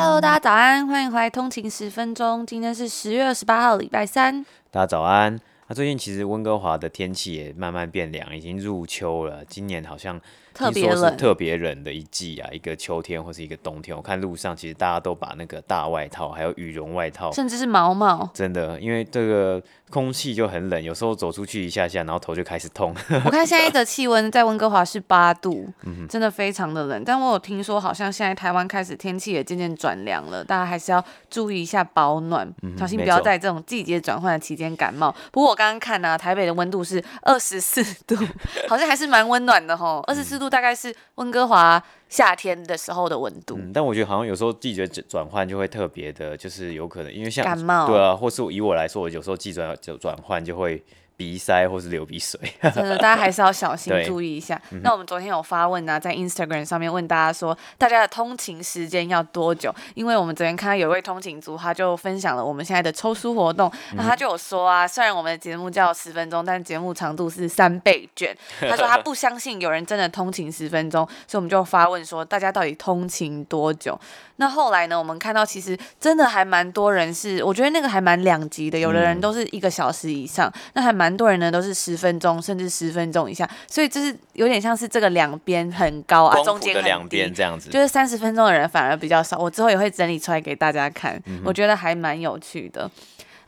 Hello，大家早安，欢迎回来通勤十分钟。今天是十月二十八号，礼拜三。大家早安。那、啊、最近其实温哥华的天气也慢慢变凉，已经入秋了。今年好像。特别冷，特别冷的一季啊，一个秋天或是一个冬天。我看路上其实大家都把那个大外套，还有羽绒外套，甚至是毛毛，真的，因为这个空气就很冷，有时候走出去一下下，然后头就开始痛。我看现在的气温在温哥华是八度，真的非常的冷。但我有听说，好像现在台湾开始天气也渐渐转凉了，大家还是要注意一下保暖，小心不要在这种季节转换的期间感冒。不过我刚刚看呢、啊，台北的温度是二十四度，好像还是蛮温暖的吼，二十四度。大概是温哥华夏天的时候的温度。嗯，但我觉得好像有时候季节转换就会特别的，就是有可能因为像感冒，对啊，或是以我来说，我有时候季转就转换就会。鼻塞或是流鼻水，真的，大家还是要小心注意一下。那我们昨天有发问呢、啊，在 Instagram 上面问大家说，大家的通勤时间要多久？因为我们昨天看到有一位通勤族，他就分享了我们现在的抽书活动。那他就有说啊，虽然我们的节目叫十分钟，但节目长度是三倍卷。他说他不相信有人真的通勤十分钟，所以我们就发问说，大家到底通勤多久？那后来呢，我们看到其实真的还蛮多人是，我觉得那个还蛮两极的，有的人都是一个小时以上，那还蛮。蛮多人呢都是十分钟，甚至十分钟以下，所以就是有点像是这个两边很高啊，中间两边这样子，就是三十分钟的人反而比较少。我之后也会整理出来给大家看，嗯、我觉得还蛮有趣的。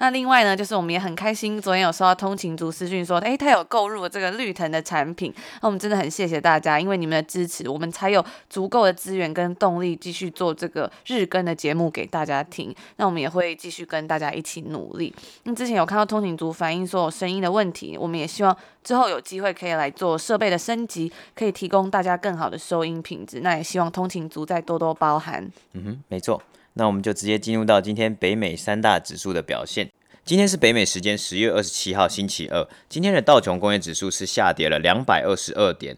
那另外呢，就是我们也很开心，昨天有收到通勤族私讯说，诶，他有购入了这个绿藤的产品。那我们真的很谢谢大家，因为你们的支持，我们才有足够的资源跟动力继续做这个日更的节目给大家听。那我们也会继续跟大家一起努力。那之前有看到通勤族反映说有声音的问题，我们也希望之后有机会可以来做设备的升级，可以提供大家更好的收音品质。那也希望通勤族再多多包涵。嗯哼，没错。那我们就直接进入到今天北美三大指数的表现。今天是北美时间十月二十七号星期二。今天的道琼工业指数是下跌了两百二十二点，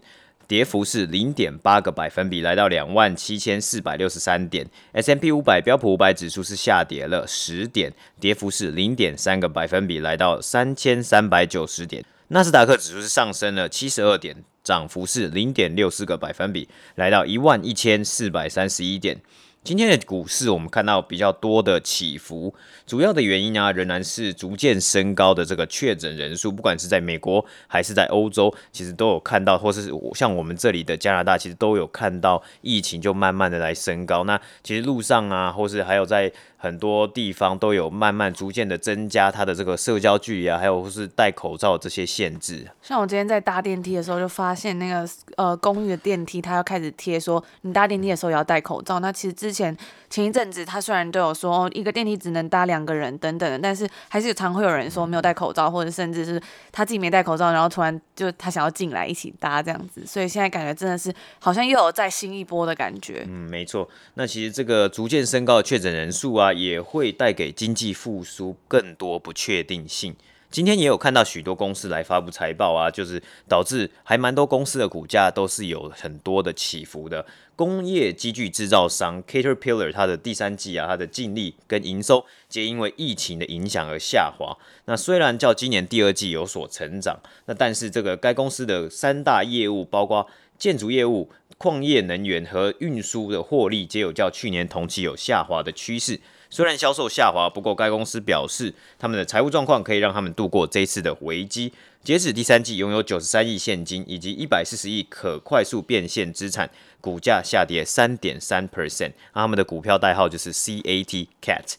跌幅是零点八个百分比，来到两万七千四百六十三点。S M P 五百标普五百指数是下跌了十点，跌幅是零点三个百分比，来到三千三百九十点。纳斯达克指数是上升了七十二点，涨幅是零点六四个百分比，来到一万一千四百三十一点。今天的股市，我们看到比较多的起伏，主要的原因呢，仍然是逐渐升高的这个确诊人数，不管是在美国还是在欧洲，其实都有看到，或是像我们这里的加拿大，其实都有看到疫情就慢慢的来升高。那其实路上啊，或是还有在。很多地方都有慢慢逐渐的增加它的这个社交距离啊，还有是戴口罩这些限制。像我今天在搭电梯的时候，就发现那个呃公寓的电梯，它要开始贴说你搭电梯的时候也要戴口罩。那其实之前前一阵子，它虽然都有说哦一个电梯只能搭两个人等等的，但是还是常会有人说没有戴口罩，或者甚至是他自己没戴口罩，然后突然就他想要进来一起搭这样子。所以现在感觉真的是好像又有再新一波的感觉。嗯，没错。那其实这个逐渐升高的确诊人数啊。也会带给经济复苏更多不确定性。今天也有看到许多公司来发布财报啊，就是导致还蛮多公司的股价都是有很多的起伏的。工业机具制造商 Caterpillar 它的第三季啊，它的净利跟营收皆因为疫情的影响而下滑。那虽然较今年第二季有所成长，那但是这个该公司的三大业务包括建筑业务。矿业能源和运输的获利皆有较去年同期有下滑的趋势。虽然销售下滑，不过该公司表示，他们的财务状况可以让他们度过这次的危机。截止第三季，拥有九十三亿现金以及一百四十亿可快速变现资产，股价下跌三点三 percent。他们的股票代号就是 CAT CAT。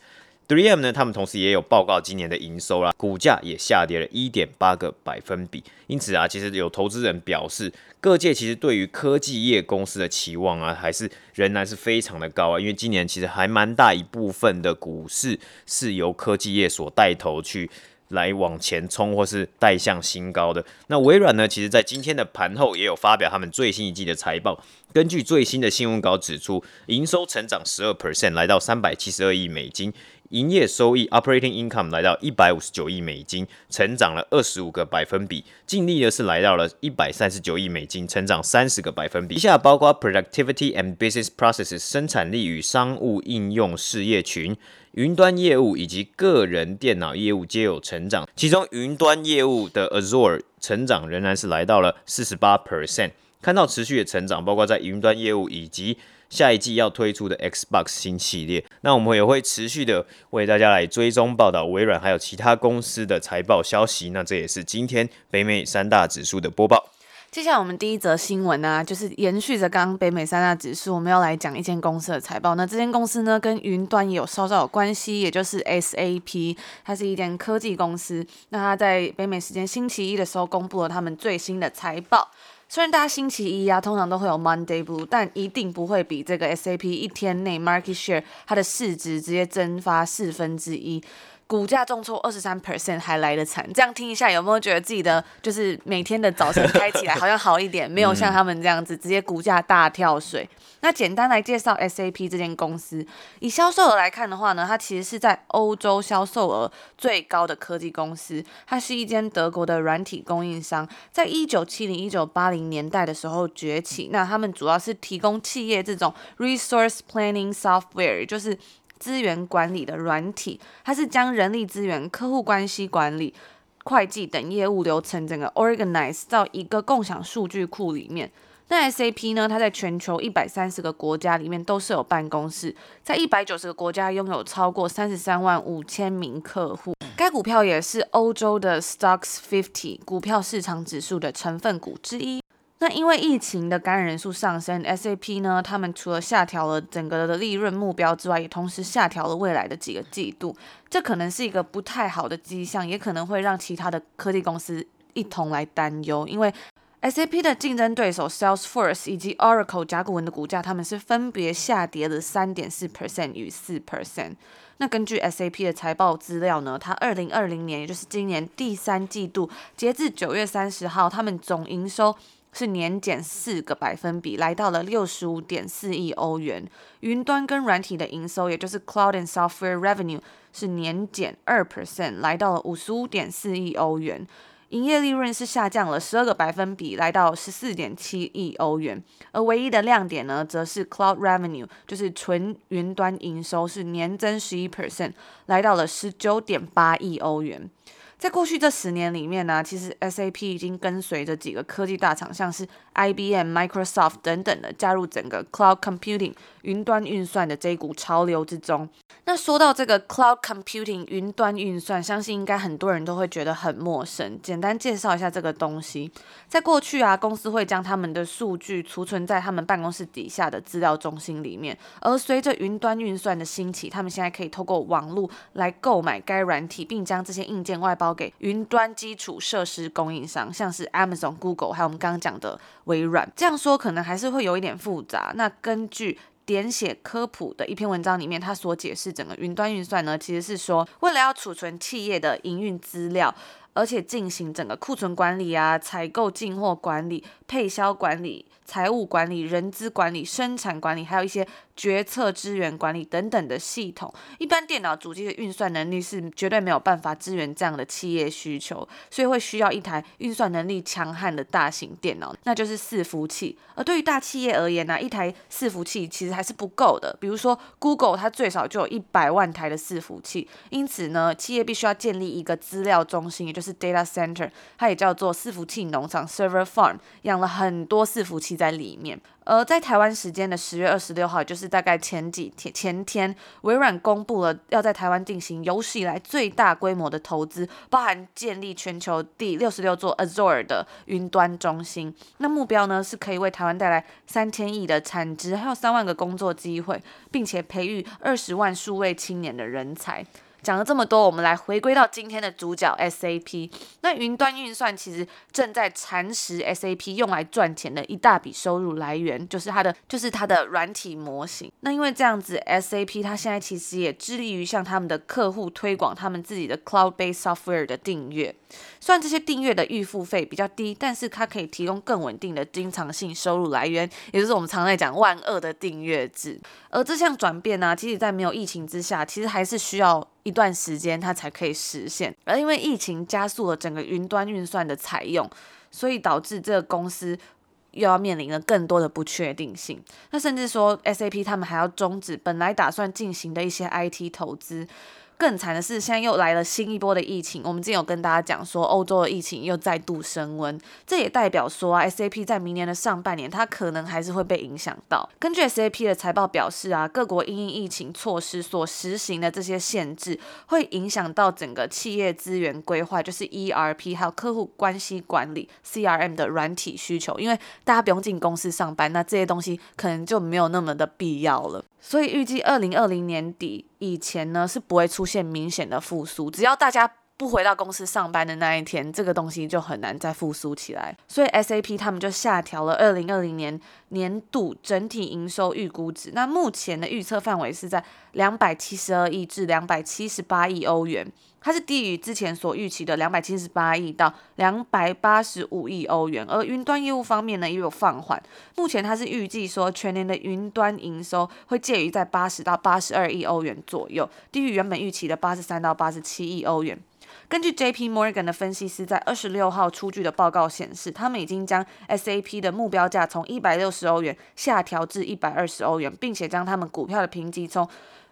3M 呢，他们同时也有报告今年的营收啦，股价也下跌了一点八个百分比。因此啊，其实有投资人表示，各界其实对于科技业公司的期望啊，还是仍然是非常的高啊。因为今年其实还蛮大一部分的股市是由科技业所带头去来往前冲，或是带向新高的。那微软呢，其实在今天的盘后也有发表他们最新一季的财报。根据最新的新闻稿指出，营收成长十二 percent，来到三百七十二亿美金。营业收益 （operating income） 来到一百五十九亿美金，成长了二十五个百分比。净利呢是来到了一百三十九亿美金，成长三十个百分比。以下包括 productivity and business processes 生产力与商务应用事业群、云端业务以及个人电脑业务皆有成长。其中云端业务的 Azure 成长仍然是来到了四十八 percent，看到持续的成长，包括在云端业务以及。下一季要推出的 Xbox 新系列，那我们也会持续的为大家来追踪报道微软还有其他公司的财报消息。那这也是今天北美三大指数的播报。接下来我们第一则新闻呢、就是延续着刚刚北美三大指数，我们要来讲一间公司的财报。那这间公司呢，跟云端有稍稍有关系，也就是 SAP，它是一间科技公司。那它在北美时间星期一的时候公布了他们最新的财报。虽然大家星期一呀，通常都会有 Monday Blue，但一定不会比这个 SAP 一天内 Market Share 它的市值直接蒸发四分之一，股价重挫二十三 percent 还来得惨。这样听一下，有没有觉得自己的就是每天的早晨开起来好像好一点？没有像他们这样子直接股价大跳水。那简单来介绍 SAP 这间公司，以销售额来看的话呢，它其实是在欧洲销售额最高的科技公司。它是一间德国的软体供应商，在一九七零、一九八零年代的时候崛起。那他们主要是提供企业这种 resource planning software，就是资源管理的软体。它是将人力资源、客户关系管理、会计等业务流程整个 organize 到一个共享数据库里面。那 SAP 呢？它在全球一百三十个国家里面都是有办公室，在一百九十个国家拥有超过三十三万五千名客户。该股票也是欧洲的 Stocks 50股票市场指数的成分股之一。那因为疫情的感染人数上升，SAP 呢，他们除了下调了整个的利润目标之外，也同时下调了未来的几个季度。这可能是一个不太好的迹象，也可能会让其他的科技公司一同来担忧，因为。SAP 的竞争对手 Salesforce 以及 Oracle 甲骨文的股价，他们是分别下跌了三点四 percent 与四 percent。那根据 SAP 的财报资料呢，它二零二零年，也就是今年第三季度，截至九月三十号，他们总营收是年减四个百分比，来到了六十五点四亿欧元。云端跟软体的营收，也就是 Cloud and Software Revenue，是年减二 percent，来到了五十五点四亿欧元。营业利润是下降了十二个百分比，来到十四点七亿欧元。而唯一的亮点呢，则是 Cloud Revenue，就是纯云端营收是年增十一 percent，来到了十九点八亿欧元。在过去这十年里面呢，其实 SAP 已经跟随着几个科技大厂，像是 IBM、Microsoft 等等的加入整个 Cloud Computing 云端运算的这一股潮流之中。那说到这个 Cloud Computing 云端运算，相信应该很多人都会觉得很陌生。简单介绍一下这个东西。在过去啊，公司会将他们的数据储存在他们办公室底下的资料中心里面。而随着云端运算的兴起，他们现在可以透过网络来购买该软体，并将这些硬件外包。给云端基础设施供应商，像是 Amazon、Google，还有我们刚刚讲的微软。这样说可能还是会有一点复杂。那根据点写科普的一篇文章里面，他所解释整个云端运算呢，其实是说为了要储存企业的营运资料。而且进行整个库存管理啊、采购进货管理、配销管理、财务管理、人资管理、生产管理，还有一些决策资源管理等等的系统。一般电脑主机的运算能力是绝对没有办法支援这样的企业需求，所以会需要一台运算能力强悍的大型电脑，那就是伺服器。而对于大企业而言呢、一台伺服器其实还是不够的。比如说 Google，它最少就有一百万台的伺服器，因此呢，企业必须要建立一个资料中心，也就是 data center，它也叫做伺服器农场 （server farm），养了很多伺服器在里面。而在台湾时间的十月二十六号，就是大概前几天前天，微软公布了要在台湾进行有史以来最大规模的投资，包含建立全球第六十六座 Azure 的云端中心。那目标呢，是可以为台湾带来三千亿的产值，还有三万个工作机会，并且培育二十万数位青年的人才。讲了这么多，我们来回归到今天的主角 SAP。那云端运算其实正在蚕食 SAP 用来赚钱的一大笔收入来源，就是它的就是它的软体模型。那因为这样子，SAP 它现在其实也致力于向他们的客户推广他们自己的 Cloud-based software 的订阅。虽然这些订阅的预付费比较低，但是它可以提供更稳定的经常性收入来源，也就是我们常在讲万恶的订阅制。而这项转变呢、其实在没有疫情之下，其实还是需要一段时间它才可以实现。而因为疫情加速了整个云端运算的采用，所以导致这个公司又要面临了更多的不确定性。那甚至说，SAP 他们还要终止本来打算进行的一些 IT 投资。更惨的是，现在又来了新一波的疫情。我们之前有跟大家讲说，欧洲的疫情又再度升温，这也代表说啊，SAP 在明年的上半年，它可能还是会被影响到。根据 SAP 的财报表示啊，各国因应疫情措施所实行的这些限制，会影响到整个企业资源规划，就是 ERP 还有客户关系管理 CRM 的软体需求。因为大家不用进公司上班，那这些东西可能就没有那么的必要了。所以预计二零二零年底以前呢，是不会出现明显的复苏。只要大家不回到公司上班的那一天，这个东西就很难再复苏起来。所以 SAP 他们就下调了二零二零年年度整体营收预估值。那目前的预测范围是在两百七十二亿至两百七十八亿欧元。它是低于之前所预期的两百七十八亿到两百八十五亿欧元，而云端业务方面呢也有放缓。目前它是预计说全年的云端营收会介于在八十到八十二亿欧元左右，低于原本预期的八十三到八十七亿欧元。根据 JP Morgan 的分析师在二十六号出具的报告显示，他们已经将 SAP 的目标价从一百六十欧元下调至一百二十欧元，并且将他们股票的评级从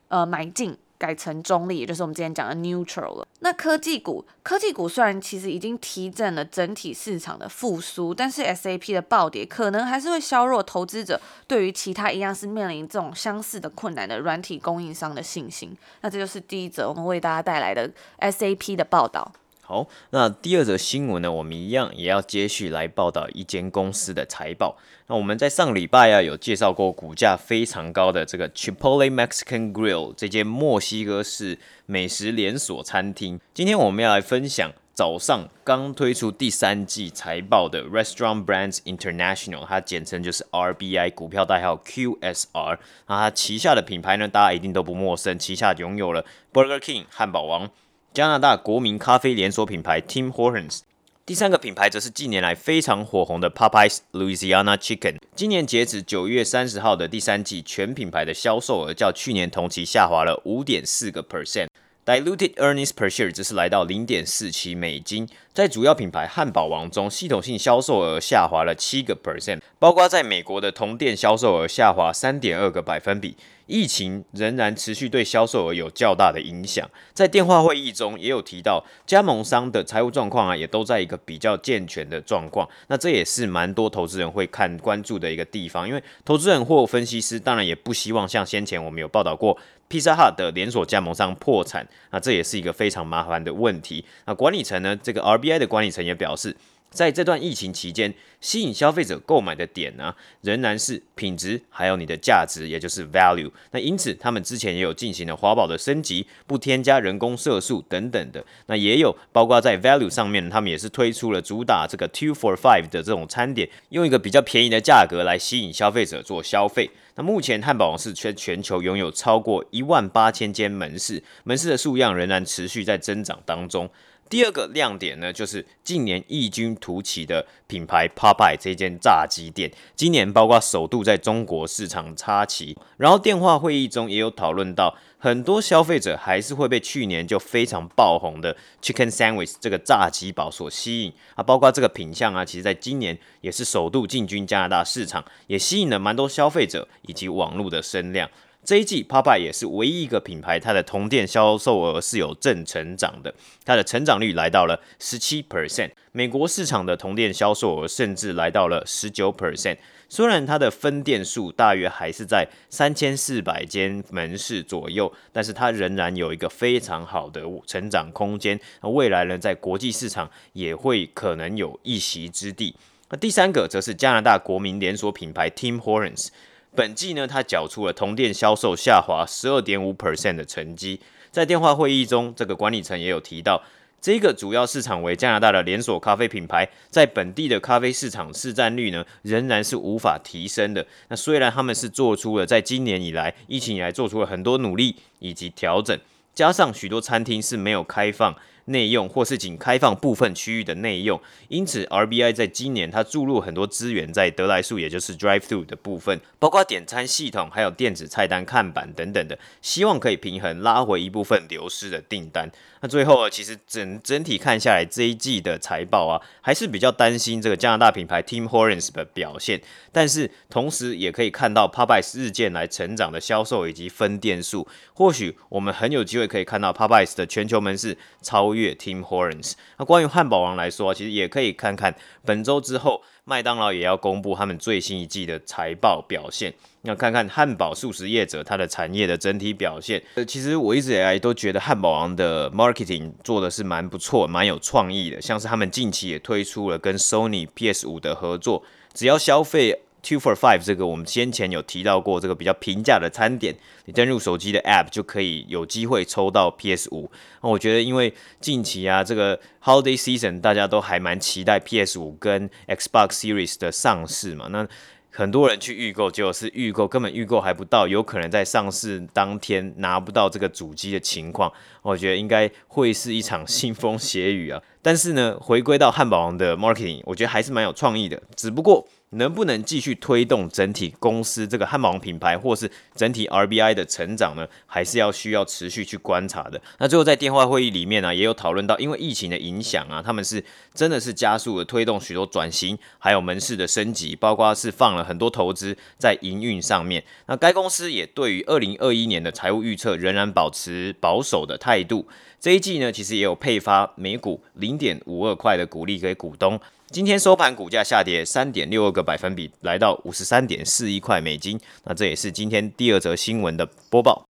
呃买进。改成中立，也就是我们之前讲的 neutral 了。那科技股，科技股虽然其实已经提振了整体市场的复苏，但是 SAP 的暴跌可能还是会削弱投资者对于其他一样是面临这种相似的困难的软体供应商的信心。那这就是第一则我们为大家带来的 SAP 的报道。好，那第二则新闻呢，我们一样也要接续来报道一间公司的财报。那我们在上礼拜啊有介绍过股价非常高的这个 Chipotle Mexican Grill 这间墨西哥式美食连锁餐厅。今天我们要来分享早上刚推出第三季财报的 Restaurant Brands International，它简称就是 RBI，股票代号 QSR。那它旗下的品牌呢，大家一定都不陌生，旗下拥有了 Burger King 汉堡王。加拿大国民咖啡连锁品牌 Tim Hortons，第三个品牌则是近年来非常火红的 Popeyes Louisiana Chicken。今年截止九月三十号的第三季，全品牌的销售额较去年同期下滑了五点四个 percent Diluted earnings per share 则是来到零点四七美金。在主要品牌汉堡王中，系统性销售额下滑了七个 percent，包括在美国的同店销售额下滑三点二个百分比。疫情仍然持续对销售额有较大的影响，在电话会议中也有提到，加盟商的财务状况啊，也都在一个比较健全的状况。那这也是蛮多投资人会看关注的一个地方，因为投资人或分析师当然也不希望像先前我们有报道过，Pizza Hut 的连锁加盟商破产，那这也是一个非常麻烦的问题。那管理层呢，这个 RBI 的管理层也表示。在这段疫情期间，吸引消费者购买的点呢，仍然是品质，还有你的价值，也就是 value。那因此，他们之前也有进行了华宝的升级，不添加人工色素等等的。那也有包括在 value 上面，他们也是推出了主打这个 two for five 的这种餐点，用一个比较便宜的价格来吸引消费者做消费。那目前汉堡王是全全球拥有超过一万八千间门市，门市的数量仍然持续在增长当中。第二个亮点呢，就是近年异军突起的品牌 Popeye 这间炸鸡店，今年包括首度在中国市场插旗，然后电话会议中也有讨论到，很多消费者还是会被去年就非常爆红的 Chicken Sandwich 这个炸鸡堡所吸引啊，包括这个品相啊，其实在今年也是首度进军加拿大市场，也吸引了蛮多消费者以及网络的声量。这一季，Popeye 也是唯一一个品牌，它的同店销售额是有正成长的，它的成长率来到了十七 percent。美国市场的同店销售额甚至来到了十九 percent。虽然它的分店数大约还是在三千四百间门市左右，但是它仍然有一个非常好的成长空间。那未来呢，在国际市场也会可能有一席之地。那第三个则是加拿大国民连锁品牌 Tim Hortons。本季呢，它缴出了同店销售下滑十二点五 percent 的成绩。在电话会议中，这个管理层也有提到，这个主要市场为加拿大的连锁咖啡品牌，在本地的咖啡市场市占率呢，仍然是无法提升的。那虽然他们是做出了在今年以来疫情以来做出了很多努力以及调整，加上许多餐厅是没有开放。内用或是仅开放部分区域的内用，因此 RBI 在今年它注入很多资源在得来速，也就是 Drive Through 的部分，包括点餐系统、还有电子菜单看板等等的，希望可以平衡拉回一部分流失的订单。那最后啊，其实整整体看下来，这一季的财报啊，还是比较担心这个加拿大品牌 Tim Hortons 的表现，但是同时也可以看到 Popeyes 日渐来成长的销售以及分店数，或许我们很有机会可以看到 Popeyes 的全球门市超。越 Tim Hortons。那关于汉堡王来说，其实也可以看看本周之后，麦当劳也要公布他们最新一季的财报表现。那看看汉堡素食业者它的产业的整体表现。呃，其实我一直以来都觉得汉堡王的 marketing 做的是蛮不错、蛮有创意的。像是他们近期也推出了跟 Sony PS 五的合作，只要消费。Two for five 这个我们先前有提到过，这个比较平价的餐点，你登入手机的 App 就可以有机会抽到 PS 五。那我觉得，因为近期啊，这个 Holiday Season 大家都还蛮期待 PS 五跟 Xbox Series 的上市嘛。那很多人去预购，结果是预购根本预购还不到，有可能在上市当天拿不到这个主机的情况。我觉得应该会是一场腥风血雨啊。但是呢，回归到汉堡王的 Marketing，我觉得还是蛮有创意的，只不过。能不能继续推动整体公司这个汉堡王品牌，或是整体 RBI 的成长呢？还是要需要持续去观察的。那最后在电话会议里面呢、也有讨论到，因为疫情的影响啊，他们是真的是加速了推动许多转型，还有门市的升级，包括是放了很多投资在营运上面。那该公司也对于二零二一年的财务预测仍然保持保守的态度。这一季呢，其实也有配发每股零点五二块的股利给股东。今天收盘股价下跌三点六二个百分比，来到五十三点四一块美金。那这也是今天第二则新闻的播报。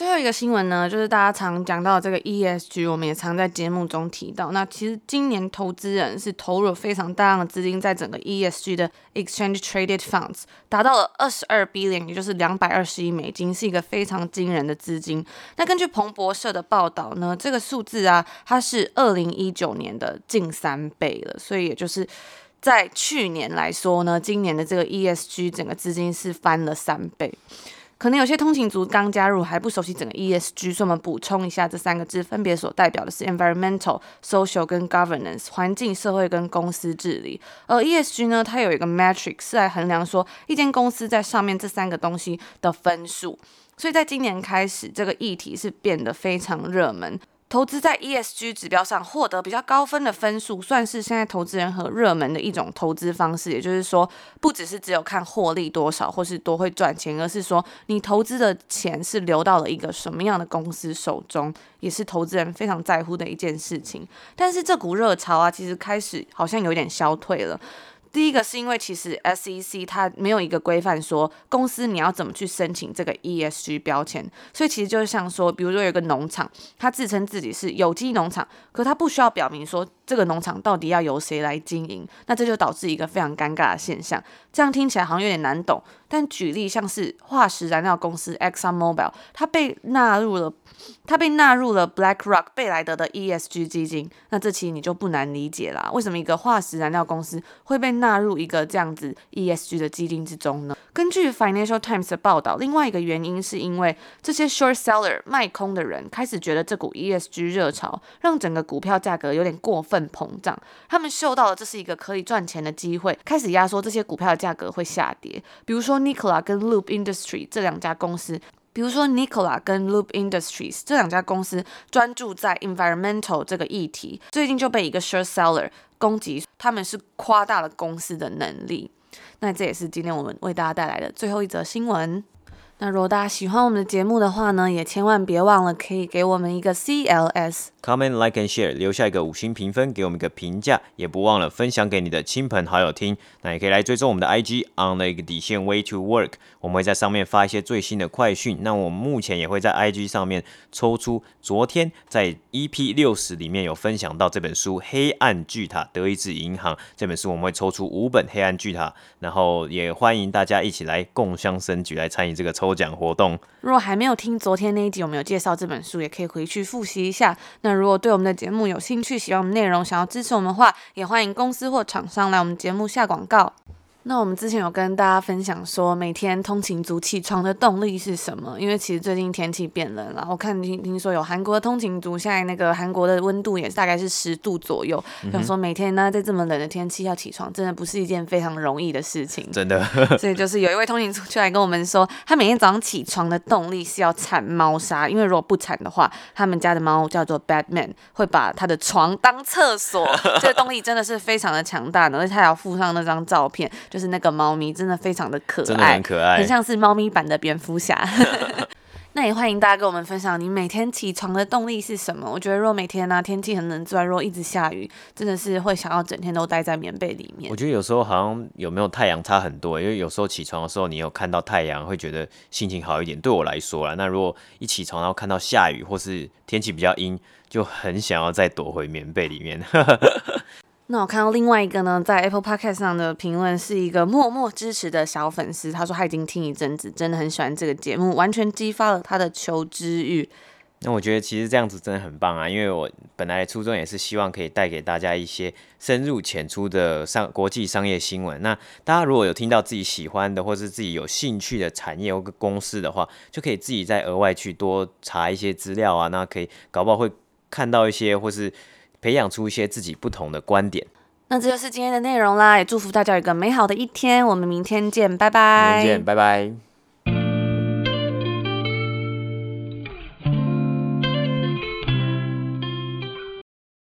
最后一个新闻呢，就是大家常讲到这个 ESG，我们也常在节目中提到。那其实今年投资人是投入了非常大量的资金在整个 ESG 的 Exchange Traded Funds，达到了二十二 billion，也就是两百二十亿美金，是一个非常惊人的资金。那根据彭博社的报道呢，这个数字啊，它是二零一九年的近三倍了，所以也就是在去年来说呢，今年的这个 ESG 整个资金是翻了三倍。可能有些通勤族刚加入还不熟悉整个 ESG，所以我们补充一下这三个字，分别所代表的是 environmental、social 跟 governance，环境、社会跟公司治理。而 ESG 呢，它有一个 metric 是来衡量说一间公司在上面这三个东西的分数，所以在今年开始，这个议题是变得非常热门。投资在 ESG 指标上获得比较高分的分数，算是现在投资人和热门的一种投资方式。也就是说，不只是只有看获利多少或是多会赚钱，而是说你投资的钱是流到了一个什么样的公司手中，也是投资人非常在乎的一件事情。但是这股热潮啊，其实开始好像有点消退了。第一个是因为其实 SEC 它没有一个规范说公司你要怎么去申请这个 ESG 标签，所以其实就是像说，比如说有个农场，它自称自己是有机农场，可它不需要表明说这个农场到底要由谁来经营，那这就导致一个非常尴尬的现象。这样听起来好像有点难懂，但举例像是化石燃料公司 ExxonMobil，它被纳入了。它被纳入了 BlackRock 贝莱德的 ESG 基金，那这期你就不难理解啦。为什么一个化石燃料公司会被纳入一个这样子 ESG 的基金之中呢？根据 Financial Times 的报道，另外一个原因是因为这些 short seller 卖空的人开始觉得这股 ESG 热潮让整个股票价格有点过分很膨胀，他们嗅到了这是一个可以赚钱的机会，开始压缩这些股票的价格会下跌。比如说 Nikola 跟 Loop Industry 这两家公司。比如说，Nikola 跟 Loop Industries 这两家公司专注在 environmental 这个议题，最近就被一个 short seller 攻击，他们是夸大了公司的能力。那这也是今天我们为大家带来的最后一则新闻。那如果大家喜欢我们的节目的话呢，也千万别忘了可以给我们一个 CLS，comment like and share，留下一个五星评分，给我们一个评价，也不忘了分享给你的亲朋好友听。那也可以来追踪我们的 IG on the 一个底线 way to work，我们会在上面发一些最新的快讯。那我们目前也会在 IG 上面抽出昨天在 EP 六十里面有分享到这本书《黑暗巨塔：德意志银行》这本书，我们会抽出五本《黑暗巨塔》，然后也欢迎大家一起来共襄盛举，来参与这个抽。抽奖活动，如果还没有听昨天那一集，我们有介绍这本书，也可以回去复习一下。那如果对我们的节目有兴趣，喜欢我们内容，想要支持我们的话，也欢迎公司或厂商来我们节目下广告。那我们之前有跟大家分享说，每天通勤族起床的动力是什么？因为其实最近天气变冷了，我看听听说有韩国的通勤族，现在那个韩国的温度也大概是十度左右。想、嗯、说每天呢，在这么冷的天气要起床，真的不是一件非常容易的事情。真的。所以就是有一位通勤族就来跟我们说，他每天早上起床的动力是要铲猫砂，因为如果不铲的话，他们家的猫叫做 Batman，会把他的床当厕所。这个动力真的是非常的强大的，而且他还要附上那张照片。就是那个猫咪真的非常的可爱，真的很可爱，很像是猫咪版的蝙蝠侠。那也欢迎大家跟我们分享你每天起床的动力是什么？我觉得如果每天呢、啊、天气很冷之外，如果一直下雨，真的是会想要整天都待在棉被里面。我觉得有时候好像有没有太阳差很多，因为有时候起床的时候你有看到太阳，会觉得心情好一点。对我来说啦，那如果一起床然后看到下雨或是天气比较阴，就很想要再躲回棉被里面。那我看到另外一个呢，在 Apple Podcast 上的评论是一个默默支持的小粉丝，他说他已经听一阵子，真的很喜欢这个节目，完全激发了他的求知欲。那我觉得其实这样子真的很棒啊，因为我本来初衷也是希望可以带给大家一些深入浅出的商国际商业新闻。那大家如果有听到自己喜欢的或是自己有兴趣的产业或公司的话，就可以自己再额外去多查一些资料啊，那可以搞不好会看到一些或是。培养出一些自己不同的观点。那这就是今天的内容啦，也祝福大家有一个美好的一天。我们明天见，拜拜。明天见，拜拜。